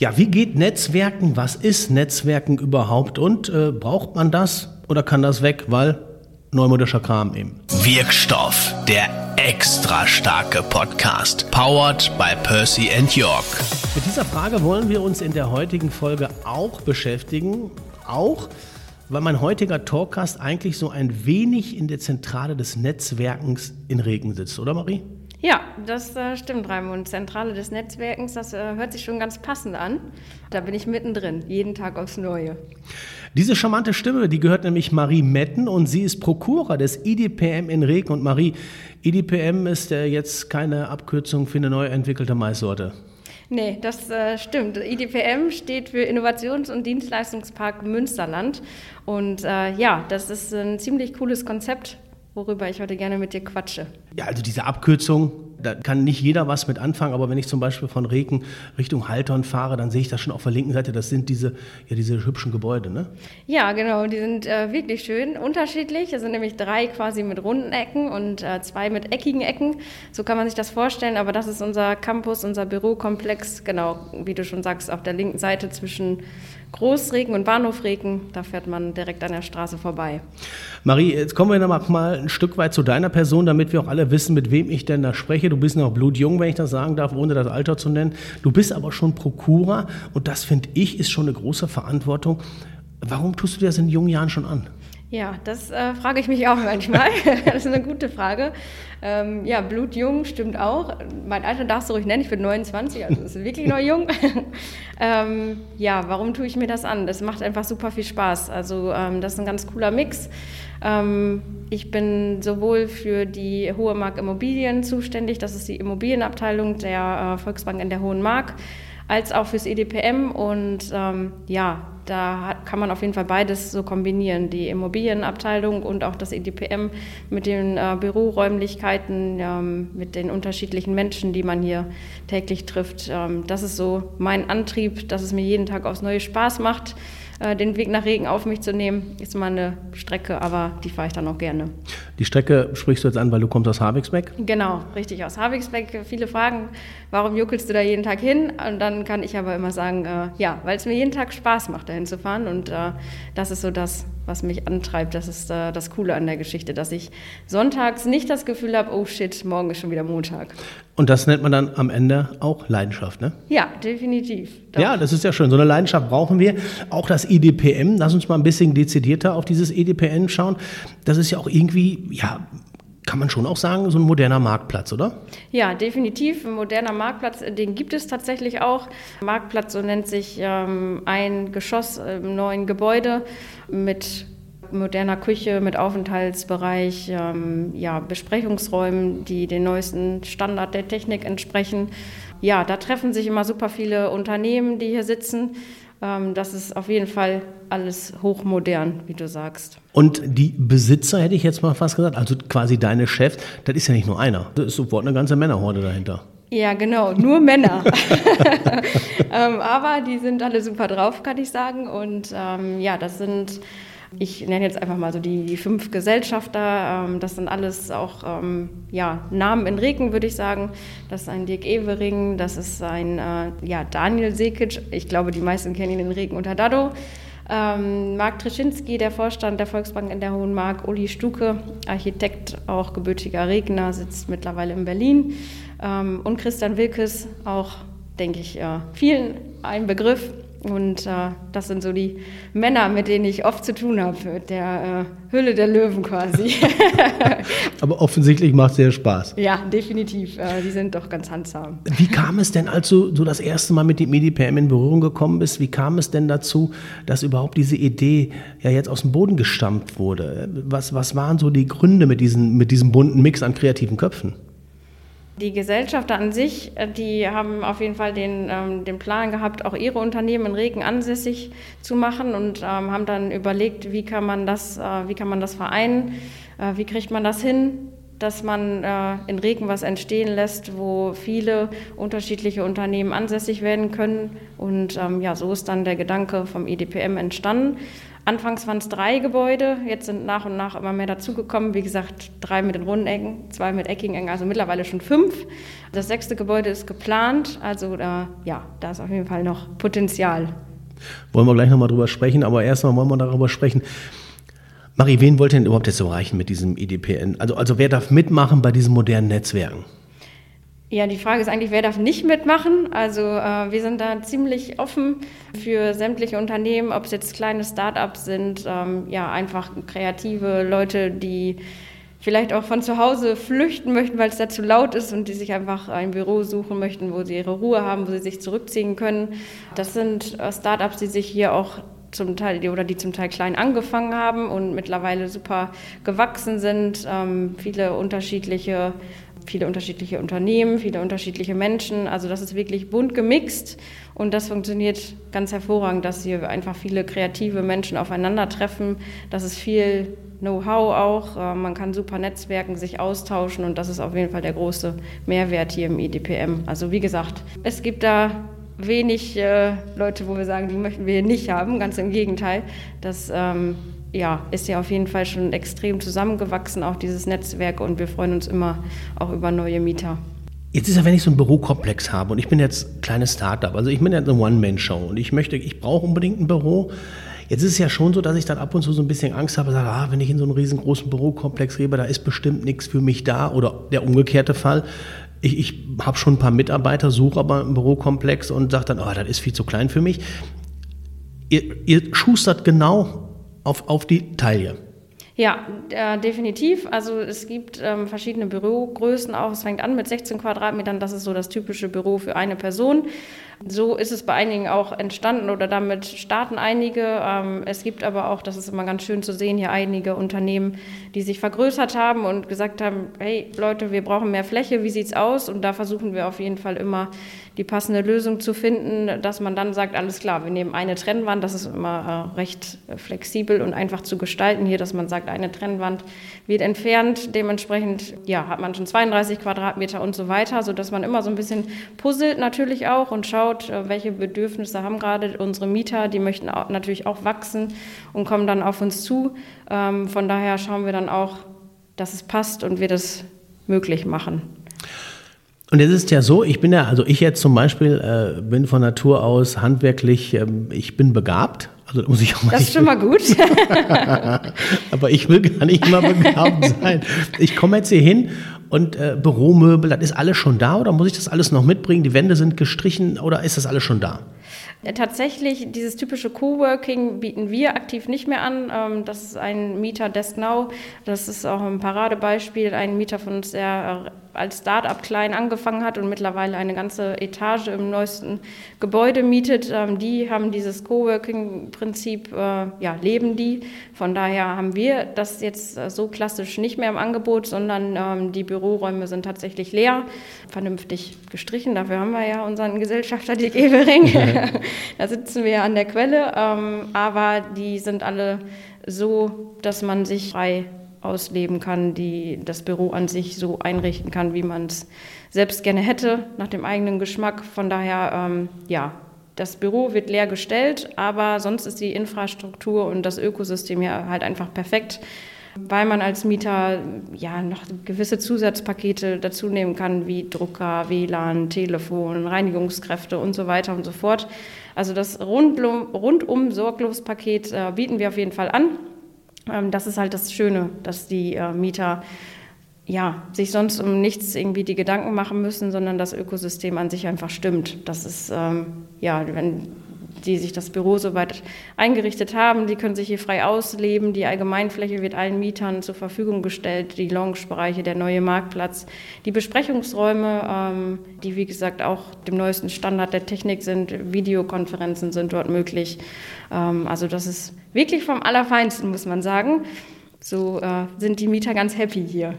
Ja, wie geht Netzwerken? Was ist Netzwerken überhaupt? Und äh, braucht man das oder kann das weg, weil neumodischer Kram eben? Wirkstoff, der extra starke Podcast, powered by Percy and York. Mit dieser Frage wollen wir uns in der heutigen Folge auch beschäftigen. Auch weil mein heutiger Talkcast eigentlich so ein wenig in der Zentrale des Netzwerkens in Regen sitzt, oder Marie? Ja, das äh, stimmt, Raimund. Zentrale des Netzwerkens, das äh, hört sich schon ganz passend an. Da bin ich mittendrin, jeden Tag aufs Neue. Diese charmante Stimme, die gehört nämlich Marie Metten und sie ist Prokura des IDPM in Regen. Und Marie, IDPM ist ja jetzt keine Abkürzung für eine neu entwickelte Maissorte. Nee, das äh, stimmt. IDPM steht für Innovations- und Dienstleistungspark Münsterland. Und äh, ja, das ist ein ziemlich cooles Konzept, worüber ich heute gerne mit dir quatsche. Ja, also diese Abkürzung, da kann nicht jeder was mit anfangen, aber wenn ich zum Beispiel von Regen Richtung Haltern fahre, dann sehe ich das schon auf der linken Seite, das sind diese, ja, diese hübschen Gebäude, ne? Ja, genau, die sind äh, wirklich schön unterschiedlich. Es sind nämlich drei quasi mit runden Ecken und äh, zwei mit eckigen Ecken. So kann man sich das vorstellen, aber das ist unser Campus, unser Bürokomplex, genau, wie du schon sagst, auf der linken Seite zwischen Großregen und Bahnhofregen, da fährt man direkt an der Straße vorbei. Marie, jetzt kommen wir noch mal ein Stück weit zu deiner Person, damit wir auch alle wissen, mit wem ich denn da spreche. Du bist noch blutjung, wenn ich das sagen darf, ohne das Alter zu nennen. Du bist aber schon Prokura und das finde ich ist schon eine große Verantwortung. Warum tust du dir das in jungen Jahren schon an? Ja, das äh, frage ich mich auch manchmal. das ist eine gute Frage. Ähm, ja, blutjung stimmt auch. Mein Alter darfst du ruhig nennen, ich bin 29, also ist wirklich noch jung. ähm, ja, warum tue ich mir das an? Das macht einfach super viel Spaß. Also ähm, das ist ein ganz cooler Mix. Ähm, ich bin sowohl für die Hohe Mark Immobilien zuständig, das ist die Immobilienabteilung der äh, Volksbank in der Hohen Mark, als auch fürs EDPM und ähm, ja, da hat, kann man auf jeden Fall beides so kombinieren, die Immobilienabteilung und auch das EDPM mit den äh, Büroräumlichkeiten, ähm, mit den unterschiedlichen Menschen, die man hier täglich trifft. Ähm, das ist so mein Antrieb, dass es mir jeden Tag aufs Neue Spaß macht äh, den Weg nach Regen auf mich zu nehmen. Ist mal eine Strecke, aber die fahre ich dann auch gerne. Die Strecke sprichst du jetzt an, weil du kommst aus Havixbeck? Genau, richtig, aus Havixbeck. Viele fragen, warum juckelst du da jeden Tag hin? Und dann kann ich aber immer sagen, äh, ja, weil es mir jeden Tag Spaß macht, dahin zu fahren. Und äh, das ist so das, was mich antreibt. Das ist äh, das Coole an der Geschichte, dass ich sonntags nicht das Gefühl habe, oh shit, morgen ist schon wieder Montag. Und das nennt man dann am Ende auch Leidenschaft, ne? Ja, definitiv. Doch. Ja, das ist ja schön. So eine Leidenschaft brauchen wir. Auch das EDPM, lass uns mal ein bisschen dezidierter auf dieses EDPM schauen. Das ist ja auch irgendwie, ja, kann man schon auch sagen, so ein moderner Marktplatz, oder? Ja, definitiv. Ein moderner Marktplatz, den gibt es tatsächlich auch. Marktplatz, so nennt sich ähm, ein Geschoss im neuen Gebäude mit moderner Küche, mit Aufenthaltsbereich, ähm, ja, Besprechungsräumen, die den neuesten Standard der Technik entsprechen. Ja, da treffen sich immer super viele Unternehmen, die hier sitzen. Ähm, das ist auf jeden Fall alles hochmodern, wie du sagst. Und die Besitzer, hätte ich jetzt mal fast gesagt, also quasi deine Chefs, das ist ja nicht nur einer, das ist sofort eine ganze Männerhorde dahinter. Ja, genau, nur Männer. ähm, aber die sind alle super drauf, kann ich sagen. Und ähm, ja, das sind ich nenne jetzt einfach mal so die, die fünf Gesellschafter. Ähm, das sind alles auch ähm, ja, Namen in Regen, würde ich sagen. Das ist ein Dirk Evering, das ist ein äh, ja, Daniel Sekic. Ich glaube, die meisten kennen ihn in Regen unter Dado. Ähm, Marc Treschinski, der Vorstand der Volksbank in der Hohen Mark, Uli Stuke, Architekt, auch gebürtiger Regner, sitzt mittlerweile in Berlin. Ähm, und Christian Wilkes, auch, denke ich, äh, vielen ein Begriff. Und äh, das sind so die Männer, mit denen ich oft zu tun habe, der äh, Hülle der Löwen quasi. Aber offensichtlich macht es sehr Spaß. Ja, definitiv. Äh, die sind doch ganz handsam. Wie kam es denn, als du so das erste Mal mit dem MediPM in Berührung gekommen bist, wie kam es denn dazu, dass überhaupt diese Idee ja jetzt aus dem Boden gestampft wurde? Was, was waren so die Gründe mit, diesen, mit diesem bunten Mix an kreativen Köpfen? Die Gesellschafter an sich, äh, die haben auf jeden Fall den, ähm, den Plan gehabt, auch ihre Unternehmen in Regen ansässig zu machen und ähm, haben dann überlegt, wie kann man das, äh, wie kann man das vereinen, äh, wie kriegt man das hin, dass man äh, in Regen was entstehen lässt, wo viele unterschiedliche Unternehmen ansässig werden können. Und ähm, ja, so ist dann der Gedanke vom EDPM entstanden. Anfangs waren es drei Gebäude, jetzt sind nach und nach immer mehr dazugekommen. Wie gesagt, drei mit den runden Ecken, zwei mit eckigen Ecken, also mittlerweile schon fünf. Das sechste Gebäude ist geplant, also da, ja, da ist auf jeden Fall noch Potenzial. Wollen wir gleich nochmal drüber sprechen, aber erstmal wollen wir darüber sprechen. Marie, wen wollt ihr denn überhaupt jetzt erreichen mit diesem IDPN? Also, also wer darf mitmachen bei diesen modernen Netzwerken? Ja, die Frage ist eigentlich, wer darf nicht mitmachen? Also äh, wir sind da ziemlich offen für sämtliche Unternehmen, ob es jetzt kleine Start-ups sind, ähm, ja einfach kreative Leute, die vielleicht auch von zu Hause flüchten möchten, weil es da zu laut ist und die sich einfach ein Büro suchen möchten, wo sie ihre Ruhe haben, wo sie sich zurückziehen können. Das sind äh, Start-ups, die sich hier auch zum Teil oder die zum Teil klein angefangen haben und mittlerweile super gewachsen sind, ähm, viele unterschiedliche viele unterschiedliche Unternehmen, viele unterschiedliche Menschen. Also das ist wirklich bunt gemixt und das funktioniert ganz hervorragend, dass hier einfach viele kreative Menschen aufeinandertreffen. Das ist viel Know-how auch. Äh, man kann super netzwerken, sich austauschen und das ist auf jeden Fall der große Mehrwert hier im IDPM. Also wie gesagt, es gibt da wenig äh, Leute, wo wir sagen, die möchten wir hier nicht haben. Ganz im Gegenteil. Das ähm, ja, ist ja auf jeden Fall schon extrem zusammengewachsen, auch dieses Netzwerk. Und wir freuen uns immer auch über neue Mieter. Jetzt ist ja, wenn ich so einen Bürokomplex habe und ich bin jetzt kleines Startup, also ich bin jetzt eine One-Man-Show und ich möchte, ich brauche unbedingt ein Büro. Jetzt ist es ja schon so, dass ich dann ab und zu so ein bisschen Angst habe, sage, ah, wenn ich in so einen riesengroßen Bürokomplex lebe, da ist bestimmt nichts für mich da oder der umgekehrte Fall. Ich, ich habe schon ein paar Mitarbeiter, suche aber einen Bürokomplex und sage dann, oh, das ist viel zu klein für mich. Ihr, ihr schustert genau auf, auf die Taille. Ja, äh, definitiv. Also es gibt ähm, verschiedene Bürogrößen auch. Es fängt an mit 16 Quadratmetern. Das ist so das typische Büro für eine Person. So ist es bei einigen auch entstanden oder damit starten einige. Ähm, es gibt aber auch, das ist immer ganz schön zu sehen, hier einige Unternehmen, die sich vergrößert haben und gesagt haben, hey Leute, wir brauchen mehr Fläche, wie sieht's aus? Und da versuchen wir auf jeden Fall immer die passende Lösung zu finden, dass man dann sagt, alles klar, wir nehmen eine Trennwand, das ist immer äh, recht flexibel und einfach zu gestalten hier, dass man sagt, eine Trennwand wird entfernt, dementsprechend ja, hat man schon 32 Quadratmeter und so weiter, sodass man immer so ein bisschen puzzelt natürlich auch und schaut, anschaut, äh, welche Bedürfnisse haben gerade unsere Mieter, die möchten auch, natürlich auch wachsen und kommen dann auf uns zu. Ähm, von daher schauen wir dann auch, dass es passt und wir das möglich machen. Und es ist ja so, ich bin ja, also ich jetzt zum Beispiel äh, bin von Natur aus handwerklich, ähm, ich bin begabt. Also muss ich auch mal. Das ist schon mal gut. Aber ich will gar nicht immer begabt sein. Ich komme jetzt hier hin und äh, Büromöbel, das ist alles schon da oder muss ich das alles noch mitbringen? Die Wände sind gestrichen oder ist das alles schon da? Tatsächlich, dieses typische Coworking bieten wir aktiv nicht mehr an. Ähm, das ist ein Mieter Desk Now. Das ist auch ein Paradebeispiel. Ein Mieter von uns, der als Start-up klein angefangen hat und mittlerweile eine ganze Etage im neuesten Gebäude mietet. Ähm, die haben dieses Coworking-Prinzip, äh, ja, leben die. Von daher haben wir das jetzt äh, so klassisch nicht mehr im Angebot, sondern ähm, die Büroräume sind tatsächlich leer, vernünftig gestrichen. Dafür haben wir ja unseren Gesellschafter, die Evering. da sitzen wir an der Quelle, ähm, aber die sind alle so, dass man sich frei ausleben kann, die das Büro an sich so einrichten kann, wie man es selbst gerne hätte, nach dem eigenen Geschmack. Von daher, ähm, ja, das Büro wird leer gestellt, aber sonst ist die Infrastruktur und das Ökosystem ja halt einfach perfekt, weil man als Mieter ja noch gewisse Zusatzpakete dazu nehmen kann, wie Drucker, WLAN, Telefon, Reinigungskräfte und so weiter und so fort. Also das rundum, rundum Sorglospaket äh, bieten wir auf jeden Fall an. Ähm, das ist halt das Schöne, dass die äh, Mieter ja, sich sonst um nichts irgendwie die Gedanken machen müssen, sondern das Ökosystem an sich einfach stimmt. Das ist, ähm, ja, wenn die sich das Büro soweit eingerichtet haben. Die können sich hier frei ausleben. Die Allgemeinfläche wird allen Mietern zur Verfügung gestellt. Die Loungebereiche, der neue Marktplatz, die Besprechungsräume, ähm, die wie gesagt auch dem neuesten Standard der Technik sind. Videokonferenzen sind dort möglich. Ähm, also das ist wirklich vom Allerfeinsten, muss man sagen. So äh, sind die Mieter ganz happy hier.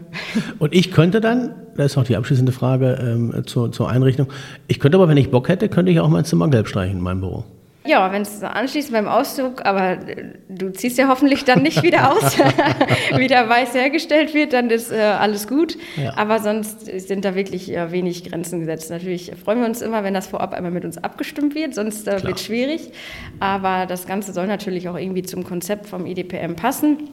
Und ich könnte dann, das ist noch die abschließende Frage ähm, zur, zur Einrichtung, ich könnte aber, wenn ich Bock hätte, könnte ich auch mein Zimmer gelb streichen in meinem Büro. Ja, wenn es anschließend beim Auszug, aber äh, du ziehst ja hoffentlich dann nicht wieder aus, wieder weiß hergestellt wird, dann ist äh, alles gut. Ja. Aber sonst sind da wirklich äh, wenig Grenzen gesetzt. Natürlich freuen wir uns immer, wenn das vorab einmal mit uns abgestimmt wird, sonst äh, wird es schwierig. Aber das Ganze soll natürlich auch irgendwie zum Konzept vom IDPM passen.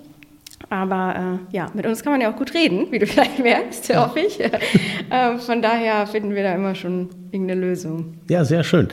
Aber äh, ja, mit uns kann man ja auch gut reden, wie du vielleicht merkst, ja. hoffe ich. äh, von daher finden wir da immer schon irgendeine Lösung. Ja, sehr schön.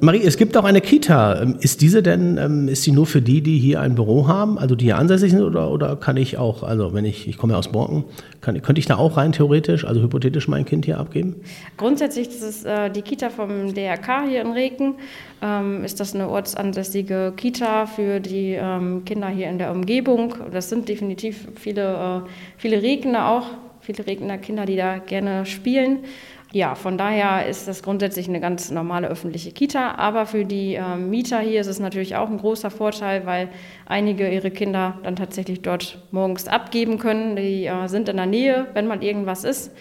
Marie, es gibt auch eine Kita. Ähm, ist diese denn, ähm, ist sie nur für die, die hier ein Büro haben, also die hier ansässig sind, oder, oder kann ich auch, also wenn ich, ich komme ja aus Borken, kann, könnte ich da auch rein theoretisch, also hypothetisch mein Kind hier abgeben? Grundsätzlich, das ist äh, die Kita vom DRK hier in Reken, ähm, ist das eine ortsansässige Kita für die ähm, Kinder hier in der Umgebung. Das sind definitiv viele, äh, viele Regner auch, viele Regner Kinder, die da gerne spielen. Ja, von daher ist das grundsätzlich eine ganz normale öffentliche Kita. Aber für die äh, Mieter hier ist es natürlich auch ein großer Vorteil, weil einige ihre Kinder dann tatsächlich dort morgens abgeben können. Die äh, sind in der Nähe, wenn mal irgendwas ist.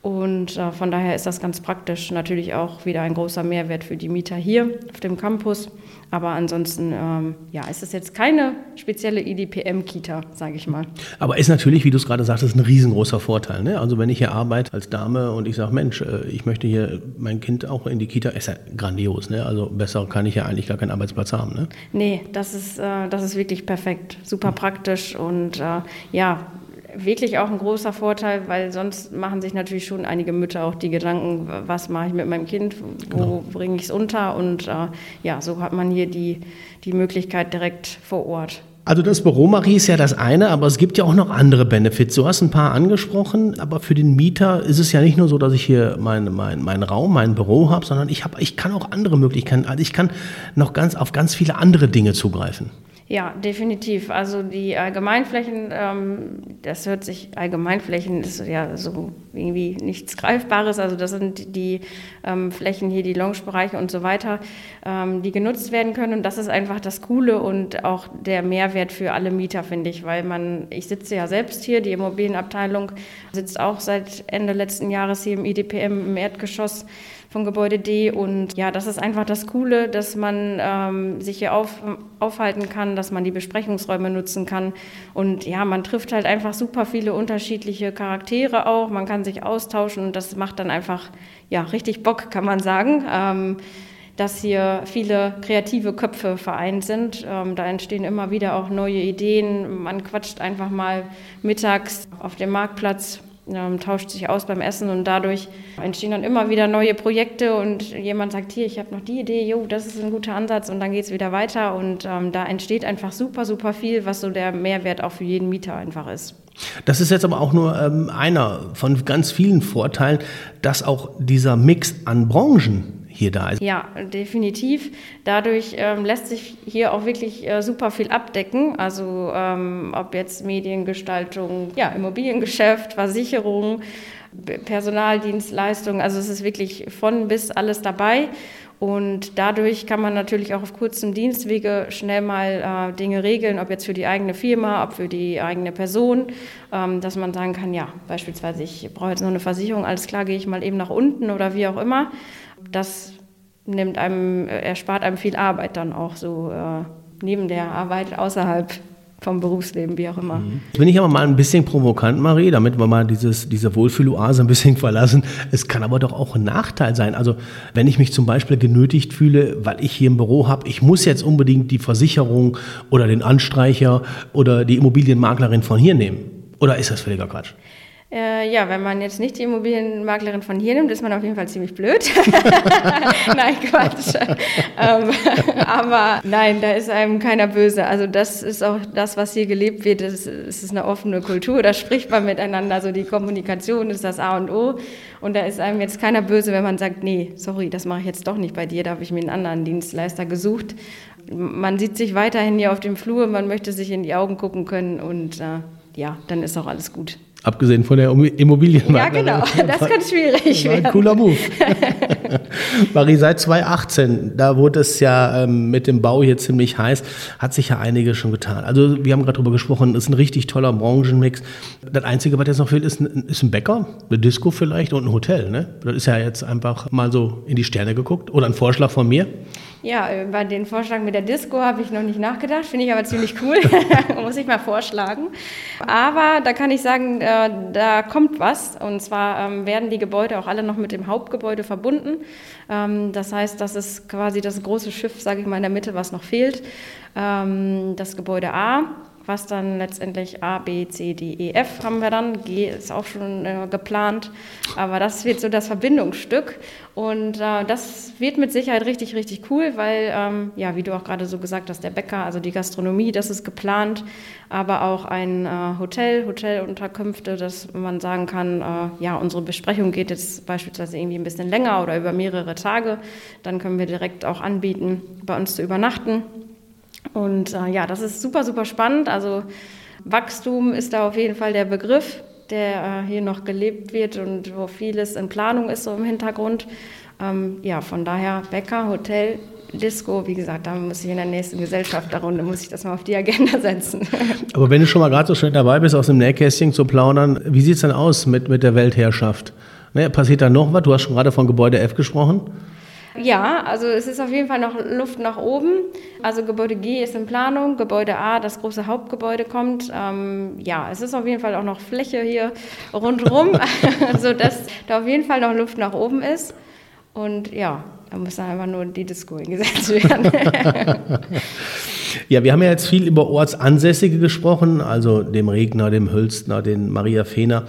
Und äh, von daher ist das ganz praktisch natürlich auch wieder ein großer Mehrwert für die Mieter hier auf dem Campus. Aber ansonsten ähm, ja, ist es jetzt keine spezielle IDPM-Kita, sage ich mal. Aber ist natürlich, wie du es gerade sagtest, ein riesengroßer Vorteil. Ne? Also wenn ich hier arbeite als Dame und ich sage, Mensch, äh, ich möchte hier mein Kind auch in die Kita, ist ja grandios. Ne? Also besser kann ich ja eigentlich gar keinen Arbeitsplatz haben. Ne? Nee, das ist, äh, das ist wirklich perfekt. Super praktisch und äh, ja, wirklich auch ein großer Vorteil, weil sonst machen sich natürlich schon einige Mütter auch die Gedanken, was mache ich mit meinem Kind, wo genau. bringe ich es unter und äh, ja, so hat man hier die, die Möglichkeit direkt vor Ort. Also das Büro, Marie, ist ja das eine, aber es gibt ja auch noch andere Benefits. Du hast ein paar angesprochen, aber für den Mieter ist es ja nicht nur so, dass ich hier meinen mein, mein Raum, mein Büro habe, sondern ich, hab, ich kann auch andere Möglichkeiten, also ich kann noch ganz auf ganz viele andere Dinge zugreifen. Ja, definitiv. Also die Allgemeinflächen, ähm, das hört sich, Allgemeinflächen ist ja so irgendwie nichts Greifbares. Also das sind die ähm, Flächen hier, die Loungebereiche und so weiter, ähm, die genutzt werden können. Und das ist einfach das Coole und auch der Mehrwert für alle Mieter, finde ich. Weil man, ich sitze ja selbst hier, die Immobilienabteilung sitzt auch seit Ende letzten Jahres hier im IDPM im Erdgeschoss von Gebäude D. Und ja, das ist einfach das Coole, dass man ähm, sich hier auf, aufhalten kann, dass man die Besprechungsräume nutzen kann. Und ja, man trifft halt einfach super viele unterschiedliche Charaktere auch. Man kann sich austauschen und das macht dann einfach ja richtig Bock, kann man sagen. Ähm, dass hier viele kreative Köpfe vereint sind. Ähm, da entstehen immer wieder auch neue Ideen. Man quatscht einfach mal mittags auf dem Marktplatz ähm, tauscht sich aus beim Essen und dadurch entstehen dann immer wieder neue Projekte und jemand sagt, hier, ich habe noch die Idee, jo, das ist ein guter Ansatz und dann geht es wieder weiter und ähm, da entsteht einfach super, super viel, was so der Mehrwert auch für jeden Mieter einfach ist. Das ist jetzt aber auch nur ähm, einer von ganz vielen Vorteilen, dass auch dieser Mix an Branchen hier da ist. Ja, definitiv. Dadurch ähm, lässt sich hier auch wirklich äh, super viel abdecken. Also ähm, ob jetzt Mediengestaltung, ja, Immobiliengeschäft, Versicherung, Personaldienstleistungen. Also es ist wirklich von bis alles dabei. Und dadurch kann man natürlich auch auf kurzem Dienstwege schnell mal äh, Dinge regeln, ob jetzt für die eigene Firma, ob für die eigene Person, ähm, dass man sagen kann, ja, beispielsweise, ich brauche jetzt noch eine Versicherung, alles klar, gehe ich mal eben nach unten oder wie auch immer das nimmt einem, erspart einem viel Arbeit dann auch so äh, neben der Arbeit außerhalb vom Berufsleben, wie auch immer. Mhm. Jetzt bin ich aber mal ein bisschen provokant, Marie, damit wir mal dieses, diese Wohlfühloase ein bisschen verlassen. Es kann aber doch auch ein Nachteil sein. Also wenn ich mich zum Beispiel genötigt fühle, weil ich hier ein Büro habe, ich muss jetzt unbedingt die Versicherung oder den Anstreicher oder die Immobilienmaklerin von hier nehmen. Oder ist das völliger Quatsch? Äh, ja, wenn man jetzt nicht die Immobilienmaklerin von hier nimmt, ist man auf jeden Fall ziemlich blöd. nein, Quatsch. ähm, aber nein, da ist einem keiner böse. Also das ist auch das, was hier gelebt wird. Es ist eine offene Kultur. Da spricht man miteinander. Also die Kommunikation ist das A und O. Und da ist einem jetzt keiner böse, wenn man sagt, nee, sorry, das mache ich jetzt doch nicht bei dir. Da habe ich mir einen anderen Dienstleister gesucht. Man sieht sich weiterhin hier auf dem Flur. Man möchte sich in die Augen gucken können. Und äh, ja, dann ist auch alles gut. Abgesehen von der Immobilienmarkt. Ja, genau. Das kann schwierig werden. Ein cooler Move. Marie, seit 2018, da wurde es ja ähm, mit dem Bau hier ziemlich heiß, hat sich ja einiges schon getan. Also wir haben gerade darüber gesprochen, es ist ein richtig toller Branchenmix. Das Einzige, was jetzt noch fehlt, ist ein, ist ein Bäcker, eine Disco vielleicht und ein Hotel. Ne? Das ist ja jetzt einfach mal so in die Sterne geguckt. Oder ein Vorschlag von mir. Ja, über den Vorschlag mit der Disco habe ich noch nicht nachgedacht, finde ich aber ziemlich cool. Muss ich mal vorschlagen. Aber da kann ich sagen, äh, da kommt was. Und zwar ähm, werden die Gebäude auch alle noch mit dem Hauptgebäude verbunden. Ähm, das heißt, das ist quasi das große Schiff, sage ich mal, in der Mitte, was noch fehlt. Ähm, das Gebäude A was dann letztendlich A, B, C, D, E, F haben wir dann. G ist auch schon äh, geplant, aber das wird so das Verbindungsstück und äh, das wird mit Sicherheit richtig, richtig cool, weil, ähm, ja, wie du auch gerade so gesagt hast, der Bäcker, also die Gastronomie, das ist geplant, aber auch ein äh, Hotel, Hotelunterkünfte, dass man sagen kann, äh, ja, unsere Besprechung geht jetzt beispielsweise irgendwie ein bisschen länger oder über mehrere Tage, dann können wir direkt auch anbieten, bei uns zu übernachten. Und äh, ja, das ist super, super spannend. Also Wachstum ist da auf jeden Fall der Begriff, der äh, hier noch gelebt wird und wo vieles in Planung ist so im Hintergrund. Ähm, ja, von daher Bäcker, Hotel, Disco, wie gesagt, da muss ich in der nächsten Gesellschafterrunde, muss ich das mal auf die Agenda setzen. Aber wenn du schon mal gerade so schön dabei bist, aus dem Nähkästchen zu plaudern, wie sieht es denn aus mit, mit der Weltherrschaft? Ne, passiert da noch was? Du hast schon gerade von Gebäude F gesprochen. Ja, also es ist auf jeden Fall noch Luft nach oben. Also Gebäude G ist in Planung, Gebäude A, das große Hauptgebäude kommt. Ähm, ja, es ist auf jeden Fall auch noch Fläche hier rundherum, sodass da auf jeden Fall noch Luft nach oben ist. Und ja, da muss dann einfach nur die Disco eingesetzt werden. ja, wir haben ja jetzt viel über Ortsansässige gesprochen, also dem Regner, dem Hülstner, den Maria Fehner.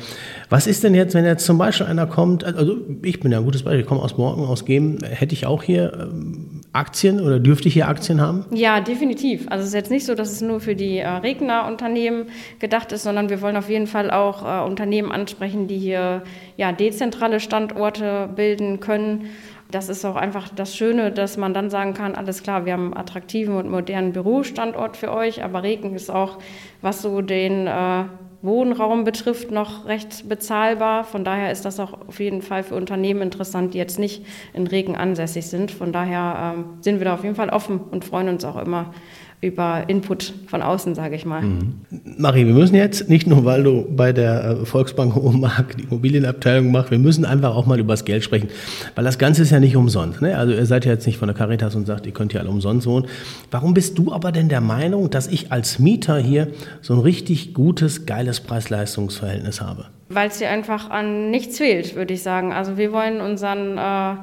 Was ist denn jetzt, wenn jetzt zum Beispiel einer kommt, also ich bin ja ein gutes Beispiel, ich komme aus Morgen, aus Geben, hätte ich auch hier ähm, Aktien oder dürfte ich hier Aktien haben? Ja, definitiv. Also es ist jetzt nicht so, dass es nur für die äh, Regner-Unternehmen gedacht ist, sondern wir wollen auf jeden Fall auch äh, Unternehmen ansprechen, die hier ja, dezentrale Standorte bilden können. Das ist auch einfach das Schöne, dass man dann sagen kann, alles klar, wir haben einen attraktiven und modernen Bürostandort für euch, aber Regen ist auch, was so den äh, Wohnraum betrifft, noch recht bezahlbar. Von daher ist das auch auf jeden Fall für Unternehmen interessant, die jetzt nicht in Regen ansässig sind. Von daher ähm, sind wir da auf jeden Fall offen und freuen uns auch immer über Input von außen, sage ich mal. Mhm. Marie, wir müssen jetzt, nicht nur weil du bei der äh, Volksbank Hohenmark die Immobilienabteilung machst, wir müssen einfach auch mal über das Geld sprechen, weil das Ganze ist ja nicht umsonst. Ne? Also ihr seid ja jetzt nicht von der Caritas und sagt, ihr könnt hier alle umsonst wohnen. Warum bist du aber denn der Meinung, dass ich als Mieter hier so ein richtig gutes, geiles Preis-Leistungs-Verhältnis habe? Weil es dir einfach an nichts fehlt, würde ich sagen. Also wir wollen unseren äh,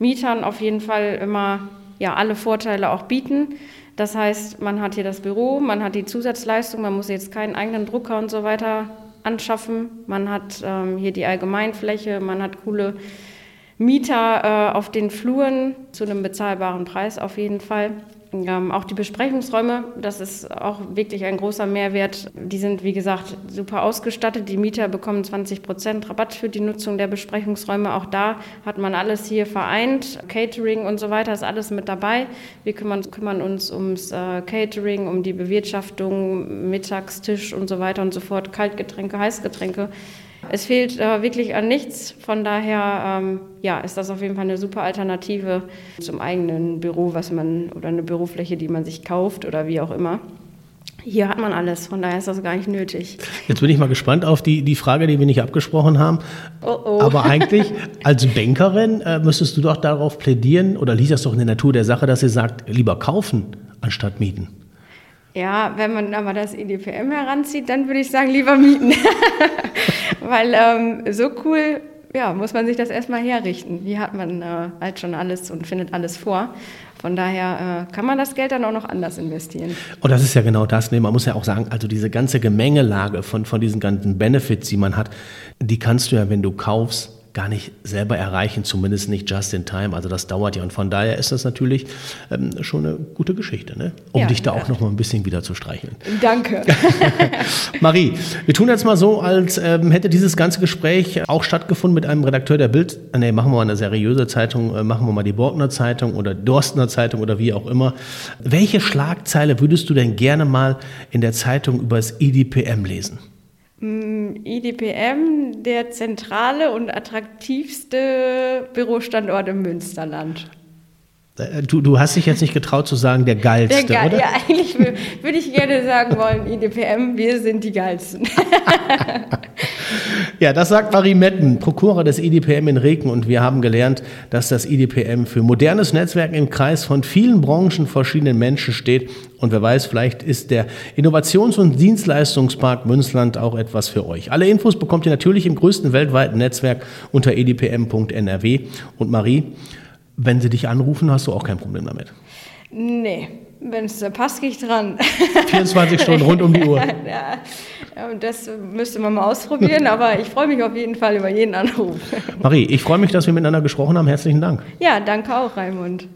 Mietern auf jeden Fall immer ja, alle Vorteile auch bieten. Das heißt, man hat hier das Büro, man hat die Zusatzleistung, man muss jetzt keinen eigenen Drucker und so weiter anschaffen. Man hat ähm, hier die Allgemeinfläche, man hat coole Mieter äh, auf den Fluren zu einem bezahlbaren Preis auf jeden Fall. Ähm, auch die Besprechungsräume, das ist auch wirklich ein großer Mehrwert. Die sind, wie gesagt, super ausgestattet. Die Mieter bekommen 20 Prozent Rabatt für die Nutzung der Besprechungsräume. Auch da hat man alles hier vereint. Catering und so weiter ist alles mit dabei. Wir kümmern, kümmern uns ums äh, Catering, um die Bewirtschaftung, Mittagstisch und so weiter und so fort, Kaltgetränke, Heißgetränke. Es fehlt äh, wirklich an nichts. Von daher ähm, ja, ist das auf jeden Fall eine super Alternative zum eigenen Büro, was man oder eine Bürofläche, die man sich kauft oder wie auch immer. Hier hat man alles, von daher ist das gar nicht nötig. Jetzt bin ich mal gespannt auf die, die Frage, die wir nicht abgesprochen haben. Oh oh. Aber eigentlich als Bankerin äh, müsstest du doch darauf plädieren, oder liegt das doch in der Natur der Sache, dass sie sagt, lieber kaufen anstatt mieten. Ja, wenn man aber das EDPM heranzieht, dann würde ich sagen, lieber mieten. Weil ähm, so cool ja, muss man sich das erstmal herrichten. Hier hat man äh, halt schon alles und findet alles vor. Von daher äh, kann man das Geld dann auch noch anders investieren. Und das ist ja genau das. Ne? Man muss ja auch sagen, also diese ganze Gemengelage von, von diesen ganzen Benefits, die man hat, die kannst du ja, wenn du kaufst, gar nicht selber erreichen, zumindest nicht just in time. Also das dauert ja. Und von daher ist das natürlich ähm, schon eine gute Geschichte, ne? um ja, dich da ja. auch noch mal ein bisschen wieder zu streicheln. Danke. Marie, wir tun jetzt mal so, als ähm, hätte dieses ganze Gespräch auch stattgefunden mit einem Redakteur der Bild. Nee, machen wir mal eine seriöse Zeitung, äh, machen wir mal die Borgner Zeitung oder Dorstner Zeitung oder wie auch immer. Welche Schlagzeile würdest du denn gerne mal in der Zeitung über das IDPM lesen? IDPM, der zentrale und attraktivste Bürostandort im Münsterland. Äh, du, du hast dich jetzt nicht getraut zu sagen, der geilste, der Geil, oder? Ja, eigentlich würde ich gerne sagen wollen, IDPM, wir sind die geilsten. ja, das sagt Marie Metten, Prokura des IDPM in Reken. Und wir haben gelernt, dass das IDPM für modernes Netzwerken im Kreis von vielen Branchen, verschiedenen Menschen steht. Und wer weiß, vielleicht ist der Innovations- und Dienstleistungspark Münzland auch etwas für euch. Alle Infos bekommt ihr natürlich im größten weltweiten Netzwerk unter edpm.nrw. Und Marie, wenn sie dich anrufen, hast du auch kein Problem damit. Nee, wenn es passt, gehe ich dran. 24 Stunden rund um die Uhr. ja, das müsste man mal ausprobieren, aber ich freue mich auf jeden Fall über jeden Anruf. Marie, ich freue mich, dass wir miteinander gesprochen haben. Herzlichen Dank. Ja, danke auch, Raimund.